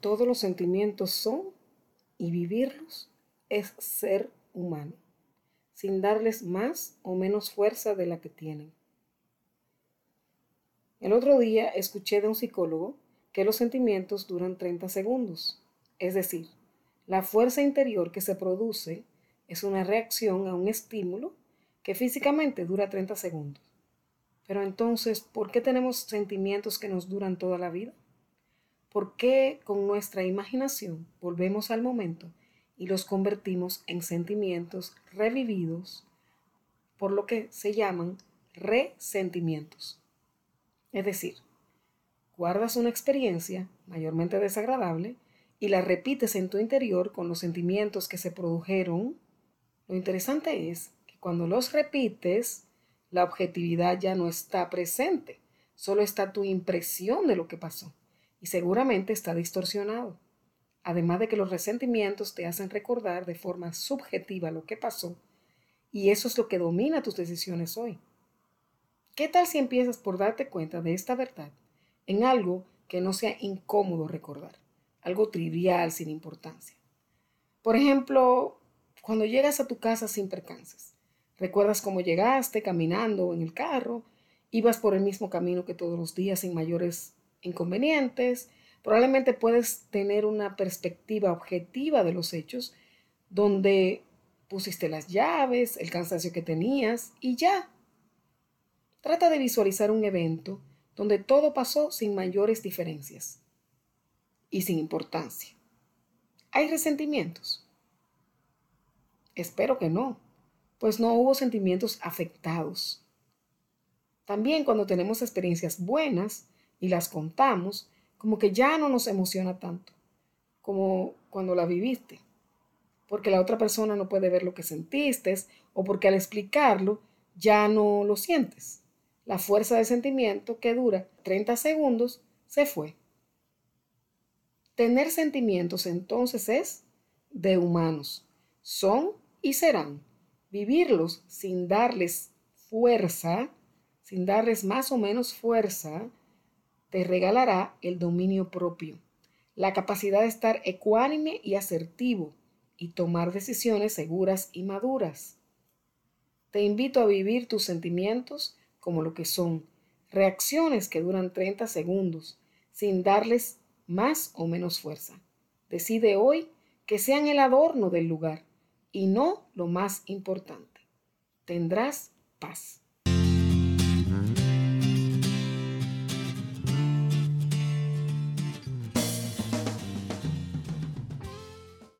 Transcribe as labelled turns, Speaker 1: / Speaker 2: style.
Speaker 1: Todos los sentimientos son y vivirlos es ser humano, sin darles más o menos fuerza de la que tienen. El otro día escuché de un psicólogo que los sentimientos duran 30 segundos, es decir, la fuerza interior que se produce es una reacción a un estímulo que físicamente dura 30 segundos. Pero entonces, ¿por qué tenemos sentimientos que nos duran toda la vida? ¿Por qué con nuestra imaginación volvemos al momento y los convertimos en sentimientos revividos por lo que se llaman resentimientos? Es decir, guardas una experiencia mayormente desagradable y la repites en tu interior con los sentimientos que se produjeron. Lo interesante es que cuando los repites, la objetividad ya no está presente, solo está tu impresión de lo que pasó y seguramente está distorsionado. Además de que los resentimientos te hacen recordar de forma subjetiva lo que pasó y eso es lo que domina tus decisiones hoy. ¿Qué tal si empiezas por darte cuenta de esta verdad en algo que no sea incómodo recordar, algo trivial sin importancia? Por ejemplo, cuando llegas a tu casa sin percances, recuerdas cómo llegaste caminando en el carro, ibas por el mismo camino que todos los días sin mayores inconvenientes, probablemente puedes tener una perspectiva objetiva de los hechos donde pusiste las llaves, el cansancio que tenías y ya. Trata de visualizar un evento donde todo pasó sin mayores diferencias y sin importancia. ¿Hay resentimientos? Espero que no, pues no hubo sentimientos afectados. También cuando tenemos experiencias buenas, y las contamos, como que ya no nos emociona tanto como cuando la viviste, porque la otra persona no puede ver lo que sentiste o porque al explicarlo ya no lo sientes. La fuerza de sentimiento que dura 30 segundos se fue. Tener sentimientos entonces es de humanos. Son y serán. Vivirlos sin darles fuerza, sin darles más o menos fuerza, te regalará el dominio propio, la capacidad de estar ecuánime y asertivo y tomar decisiones seguras y maduras. Te invito a vivir tus sentimientos como lo que son, reacciones que duran 30 segundos, sin darles más o menos fuerza. Decide hoy que sean el adorno del lugar y no lo más importante. Tendrás paz.